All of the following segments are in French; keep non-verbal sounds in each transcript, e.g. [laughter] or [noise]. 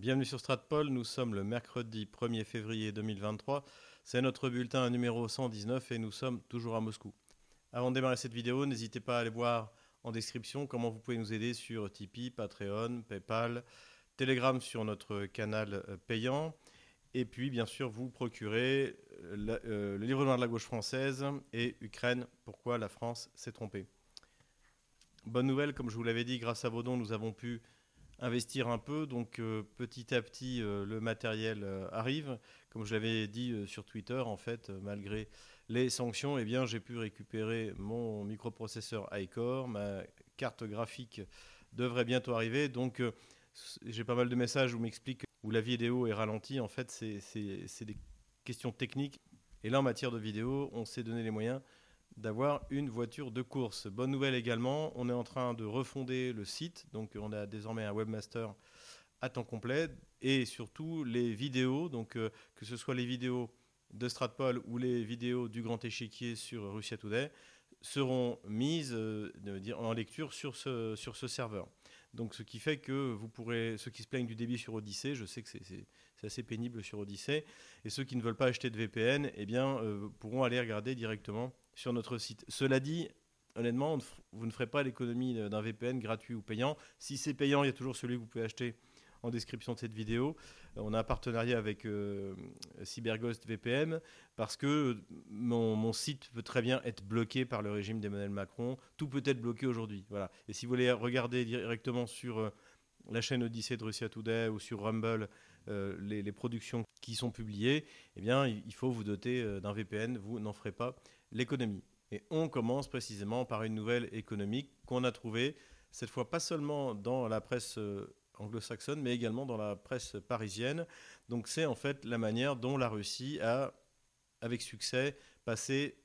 Bienvenue sur Stratpol, nous sommes le mercredi 1er février 2023. C'est notre bulletin numéro 119 et nous sommes toujours à Moscou. Avant de démarrer cette vidéo, n'hésitez pas à aller voir en description comment vous pouvez nous aider sur Tipeee, Patreon, PayPal, Telegram sur notre canal euh, payant. Et puis, bien sûr, vous procurez euh, euh, le livre noir de la gauche française et Ukraine, pourquoi la France s'est trompée. Bonne nouvelle, comme je vous l'avais dit, grâce à vos dons, nous avons pu investir un peu. Donc euh, petit à petit, euh, le matériel euh, arrive. Comme je l'avais dit sur Twitter, en fait, malgré les sanctions, eh bien, j'ai pu récupérer mon microprocesseur iCore. Ma carte graphique devrait bientôt arriver. Donc j'ai pas mal de messages où m'explique où la vidéo est ralentie. En fait, c'est des questions techniques. Et là, en matière de vidéo, on s'est donné les moyens d'avoir une voiture de course. Bonne nouvelle également, on est en train de refonder le site, donc on a désormais un webmaster à temps complet et surtout les vidéos, donc euh, que ce soit les vidéos de Stratpol ou les vidéos du Grand Échiquier sur Russia Today seront mises euh, en lecture sur ce, sur ce serveur. Donc ce qui fait que vous pourrez, ceux qui se plaignent du débit sur Odyssée, je sais que c'est assez pénible sur Odyssée, et ceux qui ne veulent pas acheter de VPN, eh bien, euh, pourront aller regarder directement sur notre site. Cela dit, honnêtement, vous ne ferez pas l'économie d'un VPN gratuit ou payant. Si c'est payant, il y a toujours celui que vous pouvez acheter en description de cette vidéo. Euh, on a un partenariat avec euh, CyberGhost VPN parce que mon, site peut très bien être bloqué par le régime d'Emmanuel Macron. Tout peut être bloqué aujourd'hui. Voilà. Et si vous voulez regarder directement sur euh, la chaîne Odyssée de Russia Today ou sur Rumble les, les, productions qui sont publiées, eh bien, il faut vous doter d'un VPN. Vous n'en ferez pas l'économie. Et on commence précisément par une nouvelle économique qu'on a trouvée, cette fois pas seulement dans la presse euh, anglo-saxonne, mais également dans la presse parisienne. Donc c'est en fait la manière dont la Russie a, avec succès, passé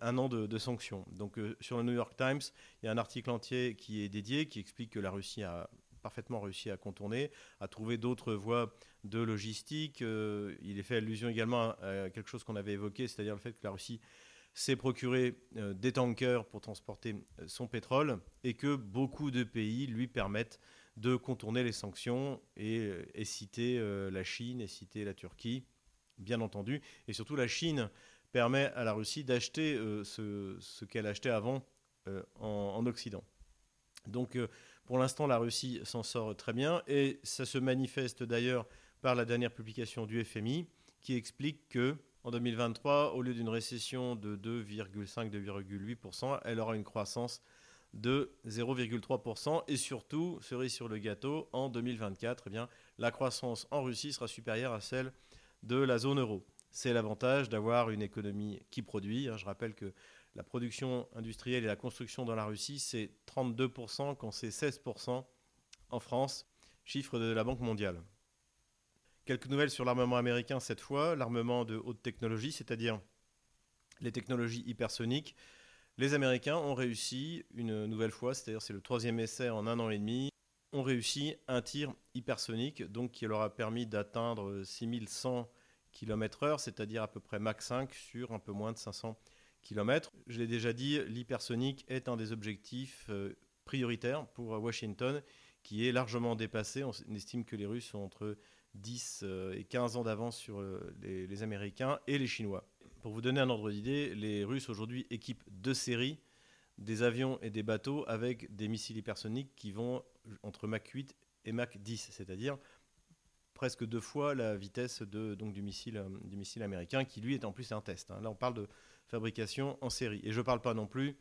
un an de, sanctions. Donc euh, sur le New York Times, il y a un article entier qui est dédié, qui explique que la Russie a parfaitement réussi à contourner, à trouver d'autres voies de logistique. Euh, il est fait allusion également à quelque chose qu'on avait évoqué, c'est-à-dire le fait que la Russie s'est procuré euh, des tankers pour transporter euh, son pétrole et que beaucoup de pays lui permettent de contourner les sanctions et, euh, citer la Chine et citer la Turquie, bien entendu. Et surtout, la Chine permet à la Russie d'acheter ce, qu'elle achetait avant en, Occident. Donc, pour l'instant, la Russie s'en sort très bien et ça se manifeste d'ailleurs par la dernière publication du FMI qui explique que en 2023, au lieu d'une récession de 2,5-2,8%, elle aura une croissance de 0,3%. Et surtout, cerise sur le gâteau, en 2024, eh bien, la croissance en Russie sera supérieure à celle de la zone euro. C'est l'avantage d'avoir une économie qui produit. Hein. Je rappelle que la production industrielle et la construction dans la Russie, c'est 32% quand c'est 16% en France, chiffre de la Banque mondiale. Quelques nouvelles sur l'armement américain cette fois, l'armement de haute technologie, c'est-à-dire les technologies hypersoniques. Les Américains ont réussi une nouvelle fois, c'est-à-dire c'est le troisième essai en un an et demi, ont réussi un tir hypersonique, donc qui leur a permis d'atteindre 6100 km/h, c'est-à-dire à peu près Mach 5 sur un peu moins de 500 km. Je l'ai déjà dit, l'hypersonique est un des objectifs euh, prioritaires pour Washington, qui est largement dépassé. On estime que les Russes sont entre 10 euh, et 15 ans d'avance sur euh, les, Américains et les Chinois. Pour vous donner un ordre d'idée, les Russes aujourd'hui équipent deux séries des avions et des bateaux avec des missiles hypersoniques qui vont entre Mach 8 et Mach 10, c'est-à-dire presque deux fois la vitesse de, donc, du, missile, euh, américain, qui lui est en plus un test. Hein. Là, on parle de fabrication en série. Et je ne parle pas non plus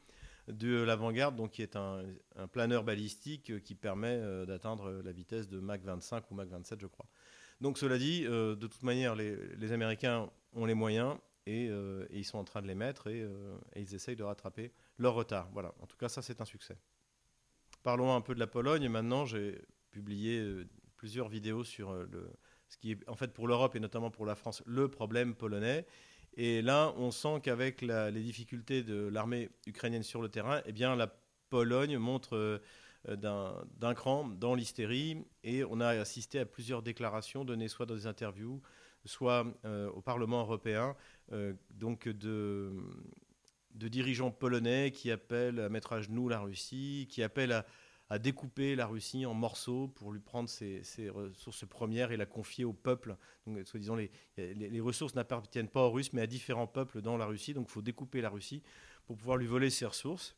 de l'avant-garde, donc qui est un, planeur balistique qui permet d'atteindre la vitesse de Mach 25 ou Mach 27, je crois. Donc cela dit, euh, de toute manière, les, Américains ont les moyens euh, et, ils sont en train de les mettre euh, et, ils essayent de rattraper leur retard. Voilà, en tout cas ça c'est un succès. Parlons un peu de la Pologne. Maintenant, j'ai publié plusieurs vidéos sur ce qui est en fait pour l'Europe et notamment pour la France le problème polonais. Et là, on sent qu'avec les difficultés de l'armée ukrainienne sur le terrain, eh bien, la Pologne montre euh, d'un cran dans l'hystérie. Et on a assisté à plusieurs déclarations données soit dans des interviews, soit euh, au Parlement européen, euh, donc de, dirigeants polonais qui appellent à mettre à genoux la Russie, qui appellent à découper la Russie en morceaux pour lui prendre ses, ressources premières et la confier au peuple. Donc, soi-disant, les, les, ressources n'appartiennent pas aux Russes, mais à différents peuples dans la Russie. Donc, il faut découper la Russie pour pouvoir lui voler ses ressources.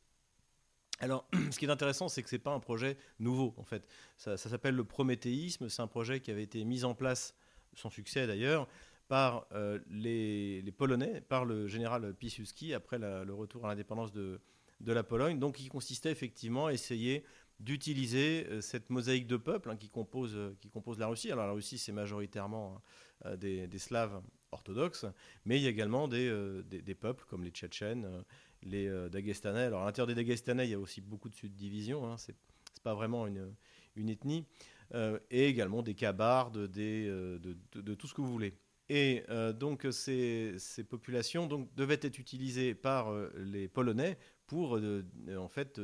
Alors, [clears throat] ce qui est intéressant, c'est que ce n'est pas un projet nouveau, en fait. Ça, s'appelle le prométhéisme. C'est un projet qui avait été mis en place, sans succès d'ailleurs, par euh, les, Polonais, par le général Piłsudski, après le retour à l'indépendance de, de, la Pologne. Donc, il consistait effectivement à essayer d'utiliser euh, cette mosaïque de peuples hein, qui, compose, euh, qui compose la Russie. Alors la Russie, c'est majoritairement hein, euh, des, Slaves orthodoxes, mais il y a également des, des, peuples comme les Tchétchènes, les Dagestanais. Alors à l'intérieur des Dagestanais, il y a aussi beaucoup de subdivisions, hein, c'est pas vraiment une, une ethnie, et également des Kabardes, des, de, de, tout ce que vous voulez. Et donc ces, ces, populations donc, devaient être utilisées par les Polonais pour en fait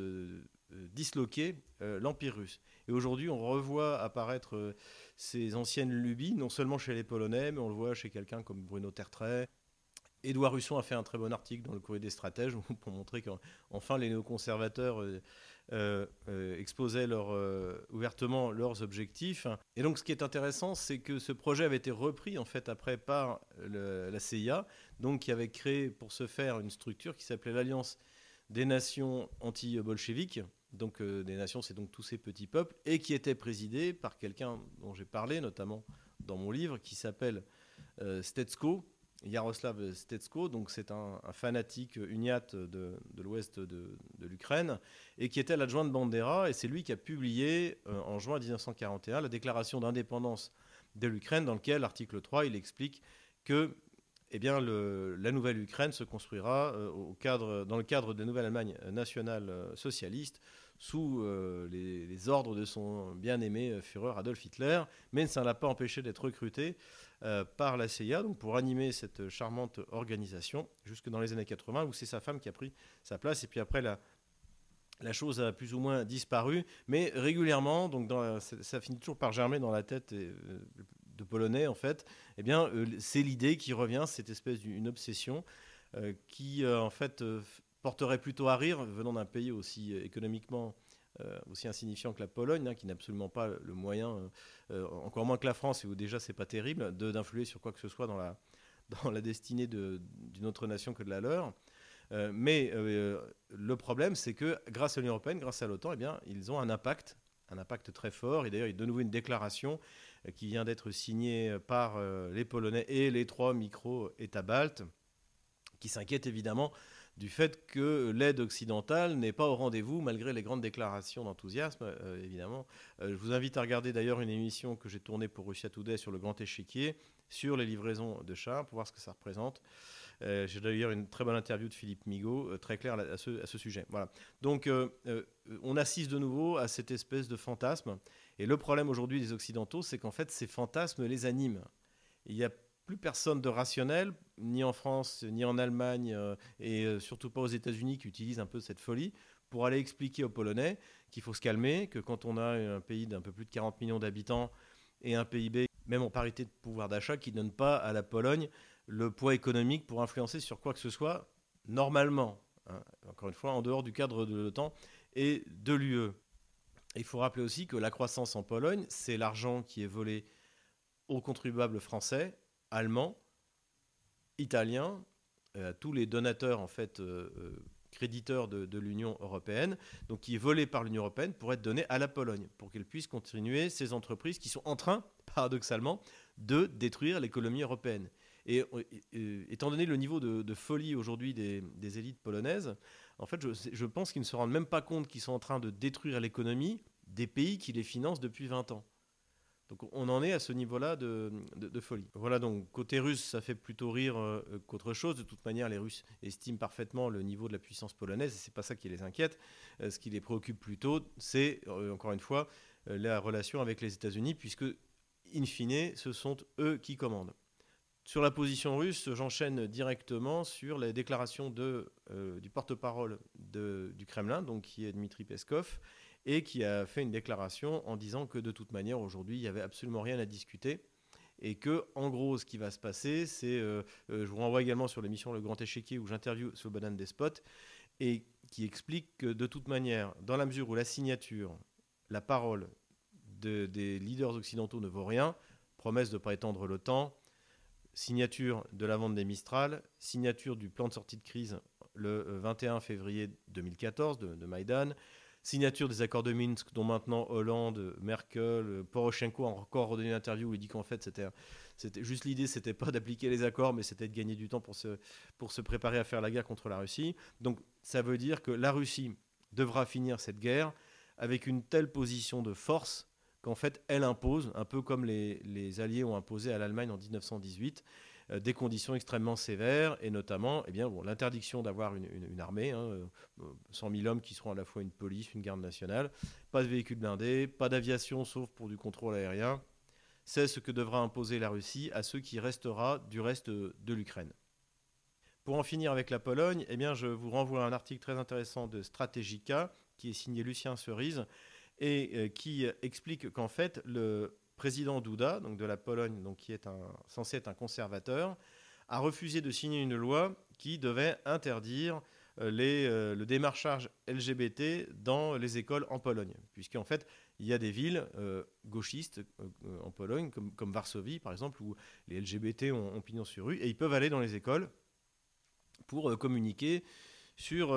disloquer euh, l'Empire russe. Et aujourd'hui, on revoit apparaître euh, ces anciennes lubies, non seulement chez les Polonais, mais on le voit chez quelqu'un comme Bruno Tertrais. Édouard Russon a fait un très bon article dans le Courrier des stratèges [laughs] pour montrer qu'enfin les néoconservateurs exposaient ouvertement leurs objectifs. Et donc ce qui est intéressant, c'est que ce projet avait été repris en fait après par la CIA, donc qui avait créé pour ce faire une structure qui s'appelait l'Alliance des nations anti-bolcheviques, donc euh, des nations, c'est donc tous ces petits peuples, et qui était présidé par quelqu'un dont j'ai parlé, notamment dans mon livre, qui s'appelle euh, Stetsko, Yaroslav Stetsko, donc c'est un, fanatique uniate de, l'ouest de, l'Ukraine, et qui était l'adjoint de Bandera, et c'est lui qui a publié euh, en juin 1941 la déclaration d'indépendance de l'Ukraine, dans lequel, l'article 3, il explique que eh bien, la nouvelle Ukraine se construira au cadre, dans le cadre de la nouvelle Allemagne nationale socialiste, sous euh, les, ordres de son bien-aimé euh, Führer Adolf Hitler, mais ça ne l'a pas empêché d'être recruté euh, par la CIA donc pour animer cette charmante organisation jusque dans les années 80 où c'est sa femme qui a pris sa place et puis après la, la chose a plus ou moins disparu, mais régulièrement, donc ça, finit toujours par germer dans la tête de Polonais en fait, eh bien c'est l'idée qui revient, cette espèce d'une obsession qui en fait porterait plutôt à rire venant d'un pays aussi euh, économiquement euh, aussi insignifiant que la Pologne, hein, qui n'a absolument pas le moyen, euh, encore moins que la France, où déjà c'est pas terrible, d'influer sur quoi que ce soit dans la, [laughs] dans la destinée d'une autre nation que de la leur. mais le problème, c'est que grâce à l'Union européenne, grâce à l'OTAN, eh bien, ils ont un impact, un impact très fort. Et d'ailleurs, il y a de nouveau une déclaration qui vient d'être signée par les Polonais et les trois micro-États baltes, qui s'inquiètent évidemment du fait que l'aide occidentale n'est pas au rendez-vous malgré les grandes déclarations d'enthousiasme, euh, évidemment. Euh, je vous invite à regarder d'ailleurs une émission que j'ai tournée pour Russia Today sur le grand échiquier, sur les livraisons de chars, pour voir ce que ça représente. Euh, j'ai d'ailleurs une très bonne interview de Philippe Migaud, très claire à ce, sujet. Voilà. Donc, on assiste de nouveau à cette espèce de fantasme. Et le problème aujourd'hui des Occidentaux, c'est qu'en fait, ces fantasmes les animent. Il y a plus personne de rationnel, ni en France, ni en Allemagne, euh, et euh, surtout pas aux États-Unis, qui utilisent un peu cette folie pour aller expliquer aux Polonais qu'il faut se calmer, que quand on a un pays d'un peu plus de 40 millions d'habitants et un PIB, même en parité de pouvoir d'achat, qui ne donne pas à la Pologne le poids économique pour influencer sur quoi que ce soit, normalement, hein, encore une fois, en dehors du cadre de l'OTAN et de l'UE. Il faut rappeler aussi que la croissance en Pologne, c'est l'argent qui est volé aux contribuables français allemands, italiens, euh, tous les donateurs en fait euh, euh, créditeurs de, l'Union européenne, donc qui est volé par l'Union européenne pour être donné à la Pologne, pour qu'elle puisse continuer ces entreprises qui sont en train, [laughs] paradoxalement, de détruire l'économie européenne. Et, étant donné le niveau de, folie aujourd'hui des, élites polonaises, en fait, je, je pense qu'ils ne se rendent même pas compte qu'ils sont en train de détruire l'économie des pays qui les financent depuis 20 ans. Donc on en est à ce niveau-là de, folie. Voilà donc côté russe, ça fait plutôt rire euh, qu'autre chose. De toute manière, les Russes estiment parfaitement le niveau de la puissance polonaise et c'est pas ça qui les inquiète. Euh, ce qui les préoccupe plutôt, c'est euh, encore une fois la relation avec les États-Unis, puisque in fine, ce sont eux qui commandent. Sur la position russe, j'enchaîne directement sur la déclaration de, du porte-parole du Kremlin, donc qui est Dmitri Peskov, et qui a fait une déclaration en disant que de toute manière, aujourd'hui, il n'y avait absolument rien à discuter. Et que, en gros, ce qui va se passer, c'est. Euh, euh, je vous renvoie également sur l'émission Le Grand Échiquier où j'interviewe Slobodan Despot et qui explique que de toute manière, dans la mesure où la signature la parole des leaders occidentaux ne vaut rien, promesse de ne pas étendre signature de la vente des Mistral, signature du plan de sortie de crise le 21 février 2014 de, de Maïdan, signature des accords de Minsk, dont maintenant Hollande, Merkel, Poroshenko ont encore redonné une interview où il dit qu'en fait, c'était, juste l'idée, c'était pas d'appliquer les accords, mais c'était de gagner du temps pour pour se préparer à faire la guerre contre la Russie. Donc, ça veut dire que la Russie devra finir cette guerre avec une telle position de force qu'en fait, elle impose, un peu comme les, Alliés ont imposé à l'Allemagne en 1918, euh, des conditions extrêmement sévères, et notamment eh l'interdiction d'avoir une, armée, hein, 100 euh, 000 hommes qui seront à la fois une police, une garde nationale, pas de véhicules blindés, pas d'aviation sauf pour du contrôle aérien. C'est ce que devra imposer la Russie à ceux qui restera du reste de l'Ukraine. Pour en finir avec la Pologne, eh je vous renvoie à un article très intéressant de Strategica, qui est signé Lucien Cerise, et euh, qui explique qu'en fait, le président Duda, donc de la Pologne, donc qui est censé être un conservateur, a refusé de signer une loi qui devait interdire euh, euh, le démarchage LGBT dans les écoles en Pologne. Puisqu'en fait, il y a des villes euh, gauchistes en Pologne, comme, comme, Varsovie par exemple, où les LGBT ont, ont, pignon sur rue, et ils peuvent aller dans les écoles pour communiquer sur,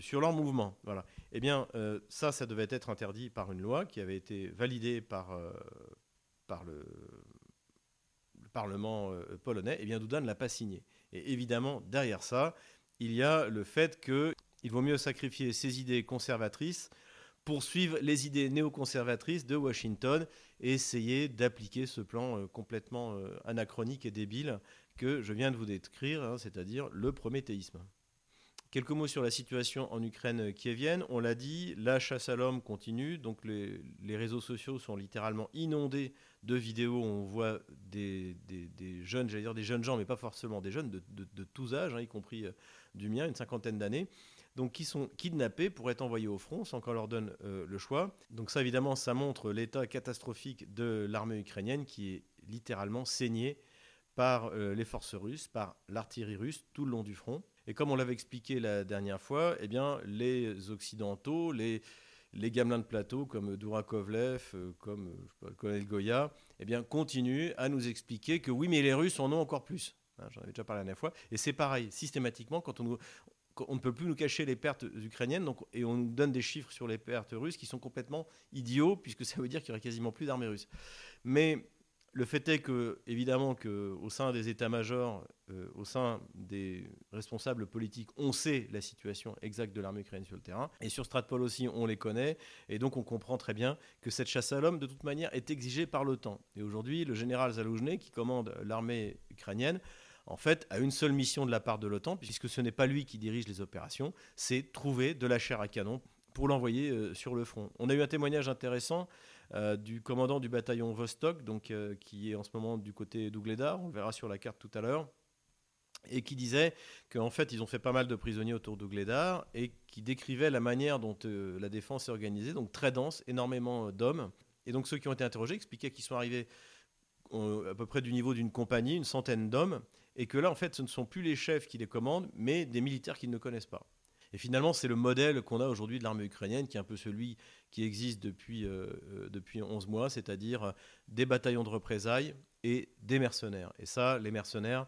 sur leur mouvement. Voilà. Eh bien, euh, ça, ça devait être interdit par une loi qui avait été validée par, euh, le, le, Parlement euh, polonais. Eh bien, Duda ne l'a pas signé. Et évidemment, derrière ça, il y a le fait qu'il vaut mieux sacrifier ses idées conservatrices pour suivre les idées néoconservatrices de Washington et essayer d'appliquer ce plan complètement anachronique et débile que je viens de vous décrire, hein, c'est-à-dire le prométhéisme. Quelques mots sur la situation en Ukraine kievienne. On l'a dit, la chasse à l'homme continue. Donc les, réseaux sociaux sont littéralement inondés de vidéos on voit des, jeunes, j'allais dire des jeunes gens, mais pas forcément des jeunes, de, tous âges, hein, y compris euh, du mien, une cinquantaine d'années, qui sont kidnappés pour être envoyés au front sans qu'on leur donne euh, le choix. Donc ça, évidemment, ça montre l'état catastrophique de l'armée ukrainienne qui est littéralement saignée par euh, les forces russes, par l'artillerie russe tout le long du front. Et comme on l'avait expliqué la dernière fois, eh bien, les Occidentaux, les, les gamelins de plateau comme Dourakovlev, euh, comme euh, je sais Goya, eh bien, continuent à nous expliquer que oui, mais les Russes en ont encore plus. Hein, J'en avais déjà parlé la dernière fois. Et c'est pareil, systématiquement, quand on, ne peut plus nous cacher les pertes ukrainiennes, donc, et on nous donne des chiffres sur les pertes russes qui sont complètement idiots, puisque ça veut dire qu'il y aurait quasiment plus d'armées russes. Mais le fait est que, évidemment, qu'au sein des états-majors, euh, au sein des responsables politiques, on sait la situation exacte de l'armée ukrainienne sur le terrain. Et sur Stratpol aussi, on les connaît. Et donc, on comprend très bien que cette chasse à l'homme, de toute manière, est exigée par l'OTAN. Et aujourd'hui, le général Zaloujny, qui commande l'armée ukrainienne, en fait, a une seule mission de la part de l'OTAN, puisque ce n'est pas lui qui dirige les opérations, c'est trouver de la chair à canon pour l'envoyer euh, sur le front. On a eu un témoignage intéressant euh, du commandant du bataillon Vostok, donc, euh, qui est en ce moment du côté d'Ougledar, on le verra sur la carte tout à l'heure, et qui disait qu'en fait ils ont fait pas mal de prisonniers autour d'Ougledar et qui décrivait la manière dont euh, la défense est organisée, donc très dense, énormément d'hommes. Et donc ceux qui ont été interrogés expliquaient qu'ils sont arrivés à peu près du niveau d'une compagnie, une centaine d'hommes, et que là en fait ce ne sont plus les chefs qui les commandent, mais des militaires qu'ils ne connaissent pas. Et finalement, c'est le modèle qu'on a aujourd'hui de l'armée ukrainienne, qui est un peu celui qui existe depuis, euh, euh depuis 11 mois, c'est-à-dire euh, des bataillons de représailles et des mercenaires. Et ça, les mercenaires,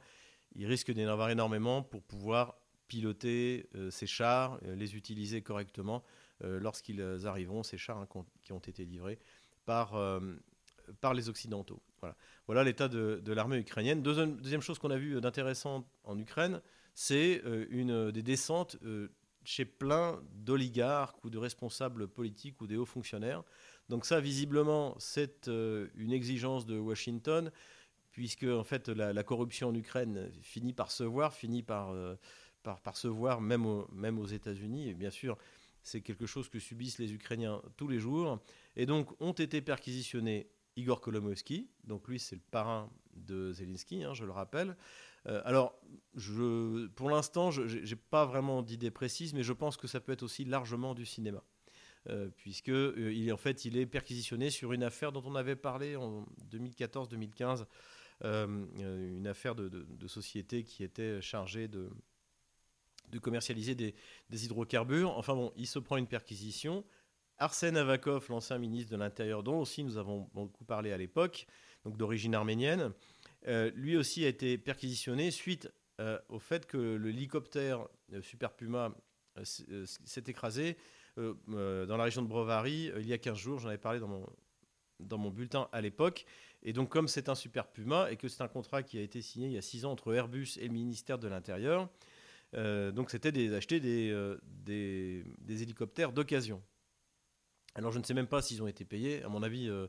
ils risquent d'en avoir énormément pour pouvoir piloter ces chars, les utiliser correctement lorsqu'ils arriveront, ces chars hein, qui ont été livrés par, par les Occidentaux. Voilà, voilà l'état de, de l'armée ukrainienne. Deuxième, deuxième chose qu'on a vu d'intéressant en Ukraine, c'est une des descentes chez plein d'oligarques ou de responsables politiques ou des hauts fonctionnaires. Donc ça, visiblement, c'est euh, une exigence de Washington, puisque en fait la, corruption en Ukraine finit par se voir, finit par, euh, par, se voir même, même aux États-Unis. Et bien sûr, c'est quelque chose que subissent les Ukrainiens tous les jours. Et donc ont été perquisitionnés Igor Kolomoïski, donc lui c'est le parrain de Zelensky, hein, je le rappelle, alors, je, pour l'instant, je n'ai pas vraiment d'idée précise, mais je pense que ça peut être aussi largement du cinéma. Euh, puisque euh, il, en fait, il est perquisitionné sur une affaire dont on avait parlé en 2014-2015, euh, une affaire de, société qui était chargée de, commercialiser des, des, hydrocarbures. Enfin bon, il se prend une perquisition Arsène Avakov, l'ancien ministre de l'Intérieur, dont aussi nous avons beaucoup parlé à l'époque, donc d'origine arménienne, lui aussi a été perquisitionné suite au fait que l'hélicoptère Super Puma s'est écrasé dans la région de Brovary il y a 15 jours. J'en avais parlé dans mon, dans mon bulletin à l'époque. Et donc, comme c'est un Super Puma et que c'est un contrat qui a été signé il y a six ans entre Airbus et le ministère de l'Intérieur, euh, donc c'était d'acheter des, euh, des, des, hélicoptères d'occasion. Alors, je ne sais même pas s'ils ont été payés. À mon avis, euh,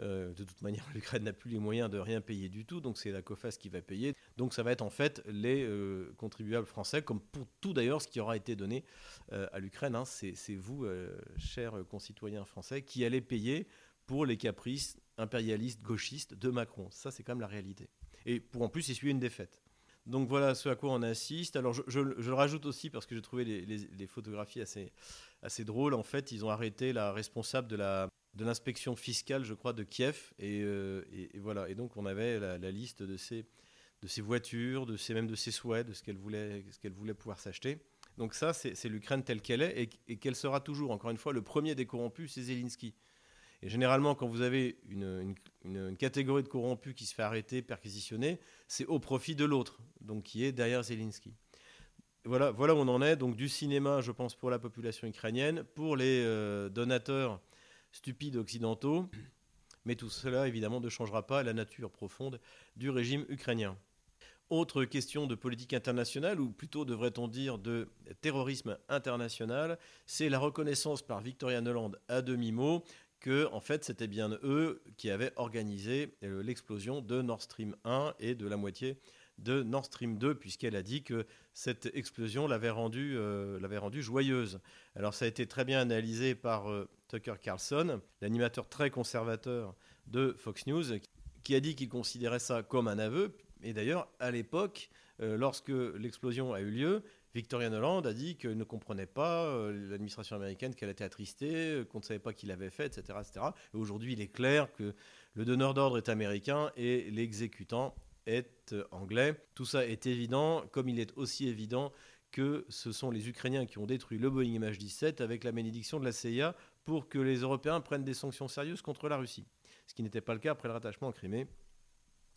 de toute manière, [laughs] l'Ukraine n'a plus les moyens de rien payer du tout, donc c'est la COFAS qui va payer. Donc, ça va être en fait les contribuables français, comme pour tout d'ailleurs ce qui aura été donné à l'Ukraine. Hein. C'est vous, chers concitoyens français, qui allez payer pour les caprices impérialistes gauchistes de Macron. Ça, c'est quand même la réalité. Et pour en plus essuyer une défaite. Donc voilà ce à quoi on assiste. Alors je, le rajoute aussi parce que j'ai trouvé les, photographies assez drôles. En fait, ils ont arrêté la responsable de la de l'inspection fiscale, je crois, de Kiev. Et, euh, voilà. Et donc on avait la, liste de ses voitures, de ces, même de ses souhaits, de ce qu'elle voulait, ce voulait pouvoir s'acheter. Donc ça, c'est l'Ukraine telle qu'elle est et, et qu'elle sera toujours. Encore une fois, le premier des corrompus, c'est Zelensky. Et généralement, quand vous avez une, catégorie de corrompus qui se fait arrêter, perquisitionner, c'est au profit de l'autre, donc qui est derrière Zelensky. Voilà, voilà où on en est. Donc du cinéma, je pense, pour la population ukrainienne, pour les euh, donateurs stupides occidentaux. Mais tout cela, évidemment, ne changera pas la nature profonde du régime ukrainien. Autre question de politique internationale, ou plutôt devrait-on dire de terrorisme international, c'est la reconnaissance par Victoria Nuland à demi-mot que en fait c'était bien eux qui avaient organisé euh, l'explosion de Nord Stream 1 et de la moitié de Nord Stream 2 puisqu'elle a dit que cette explosion l'avait rendue, euh, rendue joyeuse. Alors ça a été très bien analysé par euh, Tucker Carlson, l'animateur très conservateur de Fox News, qui a dit qu'il considérait ça comme un aveu. Et d'ailleurs, à l'époque, lorsque l'explosion a eu lieu, Victoria Noland a dit qu'elle ne comprenait pas euh, l'administration américaine, qu'elle était attristée, euh, qu'on ne savait pas qui l'avait fait, etc. etc. Et aujourd'hui, il est clair que le donneur d'ordre est américain et l'exécutant est euh, anglais. Tout ça est évident, comme il est aussi évident que ce sont les Ukrainiens qui ont détruit le Boeing MH17 avec la bénédiction de la CIA pour que les Européens prennent des sanctions sérieuses contre la Russie. Ce qui n'était pas le cas après le rattachement en Crimée.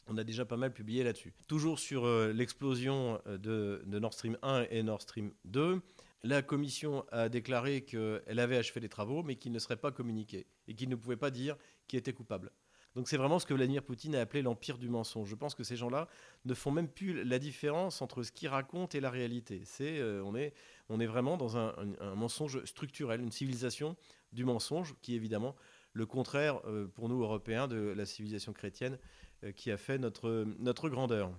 On a déjà pas mal publié là-dessus. Toujours sur euh, l'explosion euh, de, Nord Stream 1 et Nord Stream 2, la Commission a déclaré qu'elle avait achevé les travaux, mais qu'il ne serait pas communiqué et qu'il ne pouvait pas dire qui était coupable. Donc c'est vraiment ce que Vladimir Poutine a appelé l'empire du mensonge. Je pense que ces gens-là ne font même plus la différence entre ce qu'ils racontent et la réalité. C'est, euh, on, est, on est vraiment dans un, mensonge structurel, une civilisation du mensonge qui est évidemment le contraire pour nous Européens de la civilisation chrétienne euh, qui a fait notre, notre grandeur.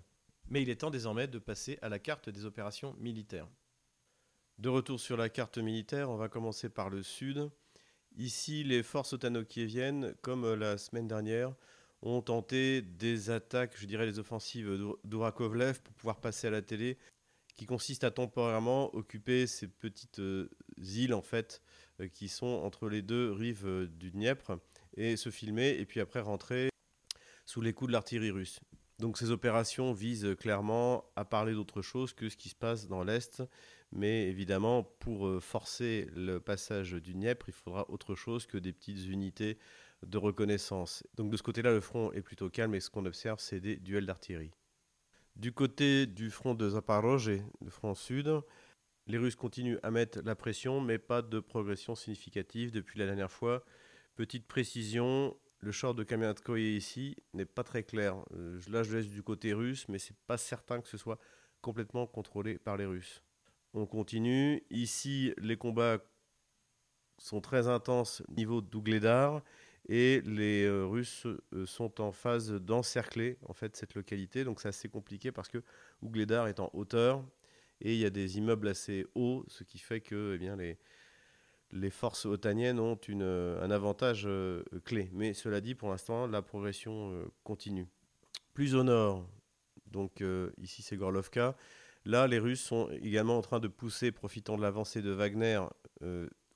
Mais il est temps désormais de passer à la carte des opérations militaires. De retour sur la carte militaire, on va commencer par le sud. Ici, les forces otano-kieviennes, comme la semaine dernière, ont tenté des attaques, je dirais les offensives d'Ourakovlev pour pouvoir passer à la télé, qui consistent à temporairement occuper ces petites euh, îles en fait, euh, qui sont entre les deux rives du Dniepr, et se filmer, et puis après rentrer sous les coups de l'artillerie russe. Donc ces opérations visent clairement à parler d'autre chose que ce qui se passe dans l'Est, mais évidemment pour euh, forcer le passage du Dniepr, il faudra autre chose que des petites unités de reconnaissance. Donc de ce côté-là, le front est plutôt calme et ce qu'on observe, c'est des duels d'artillerie. Du côté du front de Zaporozhye, le front sud, les Russes continuent à mettre la pression, mais pas de progression significative depuis la dernière fois. Petite précision, le short de Kamiatskoye ici n'est pas très clair. Euh, là, je laisse du côté russe, mais c'est pas certain que ce soit complètement contrôlé par les Russes. On continue. Ici, les combats sont très intenses au niveau d'Ougledar et les euh, Russes euh, sont en phase d'encercler en fait cette localité. Donc c'est assez compliqué parce que Ougledar est en hauteur et il y a des immeubles assez hauts, ce qui fait que eh bien, les, forces otaniennes ont euh, un avantage euh, clé. Mais cela dit, pour l'instant, la progression euh, continue. Plus au nord, donc ici c'est Gorlovka, là les Russes sont également en train de pousser, profitant de l'avancée de Wagner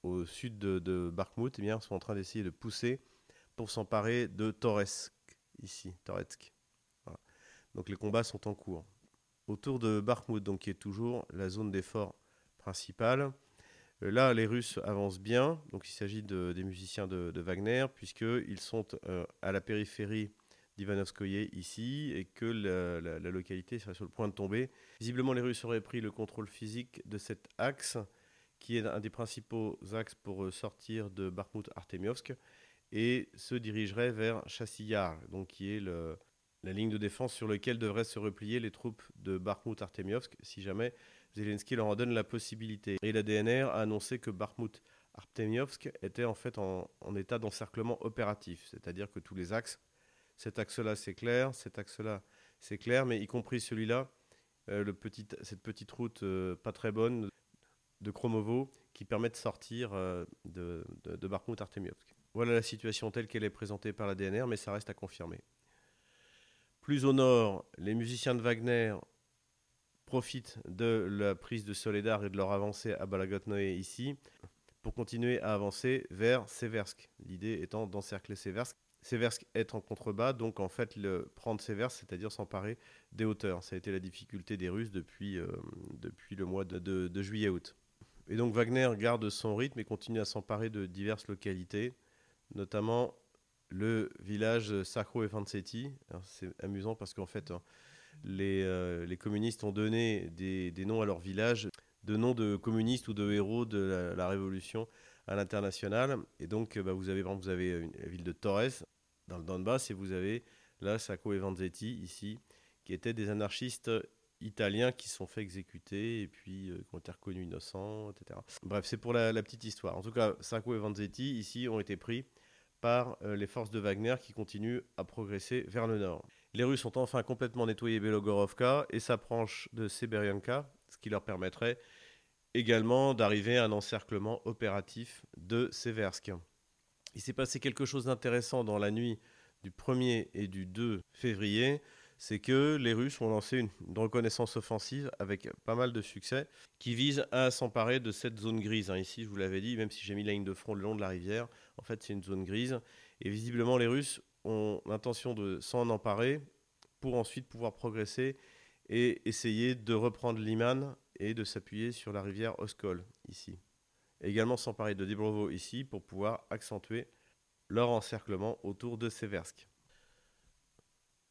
au sud de, de et eh bien, sont en train d'essayer de pousser pour s'emparer de Toretsk, ici, Toretsk. Donc les combats sont en cours. Autour de Bakhmut, donc, qui est toujours la zone d'effort principale, Euh, là, les Russes avancent bien. Donc, il s'agit des musiciens de, Wagner, puisqu'ils sont euh, à la périphérie d'Ivanovskoye ici, et que la, localité serait sur le point de tomber. Visiblement, les Russes auraient pris le contrôle physique de cet axe, qui est un des principaux axes pour euh, sortir de Bakhmut-Artemiovsk, et se dirigerait vers Chassiyar, donc qui est la ligne de défense sur laquelle devraient se replier les troupes de Bakhmut-Artemiovsk si jamais Zelensky leur en donne la possibilité. Et la DNR a annoncé que Bakhmut Artemiovsk était en fait en, état d'encerclement opératif, c'est-à-dire que tous les axes, cet axe-là c'est clair, cet axe-là c'est clair, mais y compris celui-là, euh, cette petite route euh, pas très bonne de Kromovo qui permet de sortir euh, de, de, de Bakhmut Artemiovsk. Voilà la situation telle qu'elle est présentée par la DNR, mais ça reste à confirmer. Plus au nord, les musiciens de Wagner profitent de la prise de Soledar et de leur avancée à Balagotnoé ici pour continuer à avancer vers Seversk. L'idée étant d'encercler Seversk. Seversk est en contrebas, donc en fait le, prendre Seversk, c'est-à-dire s'emparer des hauteurs. Ça a été la difficulté des Russes depuis, euh, depuis le mois de, juillet-août. Et donc Wagner garde son rythme et continue à s'emparer de diverses localités, notamment le village Sakro et Fansetti. C'est amusant parce qu'en fait, hein, euh, les, communistes ont donné des, noms à leur village, de noms de communistes ou de héros de la, Révolution à l'international. Et donc, bah, vous avez, vous avez la ville de Torres, dans le Donbass, et vous avez là Sacco et Vanzetti, ici, qui étaient des anarchistes italiens qui se sont fait exécuter et puis euh, qui ont été reconnus innocents, etc. Bref, c'est pour la, petite histoire. En tout cas, Sacco et Vanzetti, ici, ont été pris par euh, les forces de Wagner qui continuent à progresser vers le nord. Les Russes ont enfin complètement nettoyé Belogorovka et s'approchent de Seberianka, ce qui leur permettrait également d'arriver à un encerclement opératif de Seversk. Il s'est passé quelque chose d'intéressant dans la nuit du 1er et du 2 février, c'est que les Russes ont lancé une, reconnaissance offensive avec pas mal de succès qui vise à s'emparer de cette zone grise. Hein, ici, je vous l'avais dit, même si j'ai mis la ligne de front le long de la rivière, en fait, c'est une zone grise. Et visiblement, les Russes ont l'intention de s'en emparer pour ensuite pouvoir progresser et essayer de reprendre Liman et de s'appuyer sur la rivière Oskol ici. également s'emparer de Dibrovo ici pour pouvoir accentuer leur encerclement autour de Seversk.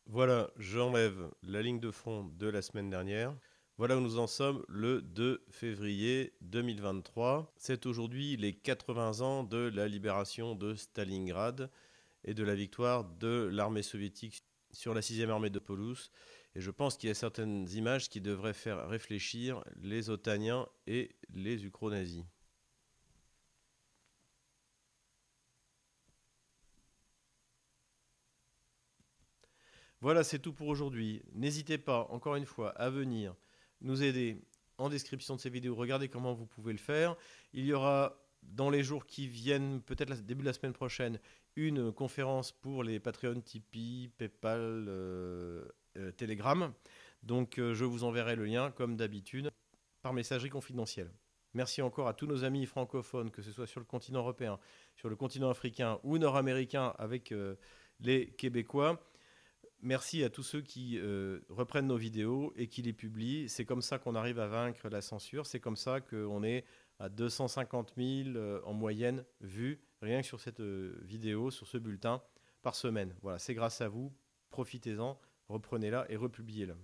Voilà, j'enlève la ligne de front de la semaine dernière. Voilà où nous en sommes le 2 février 2023. C'est aujourd'hui les 80 ans de la libération de Stalingrad et de la victoire de l'armée soviétique sur la 6e armée de Polus. Et je pense qu'il y a certaines images qui devraient faire réfléchir les Otaniens et les Ukro-nazis. Voilà, c'est tout pour aujourd'hui. N'hésitez pas, encore une fois, à venir nous aider en description de ces vidéos. Regardez comment vous pouvez le faire. Il y aura dans les jours qui viennent, peut-être début de la semaine prochaine, une conférence pour les Patreon, Tipeee, PayPal, euh, euh, Telegram. Donc euh, je vous enverrai le lien, comme d'habitude, par messagerie confidentielle. Merci encore à tous nos amis francophones, que ce soit sur le continent européen, sur le continent africain ou nord-américain avec les Québécois. Merci à tous ceux qui reprennent nos vidéos et qui les publient. C'est comme ça qu'on arrive à vaincre la censure. C'est comme ça qu'on est à 250 000 en moyenne vues rien que sur cette euh, vidéo, sur ce bulletin par semaine. Voilà, c'est grâce à vous. Profitez-en, reprenez-la et republiez-la.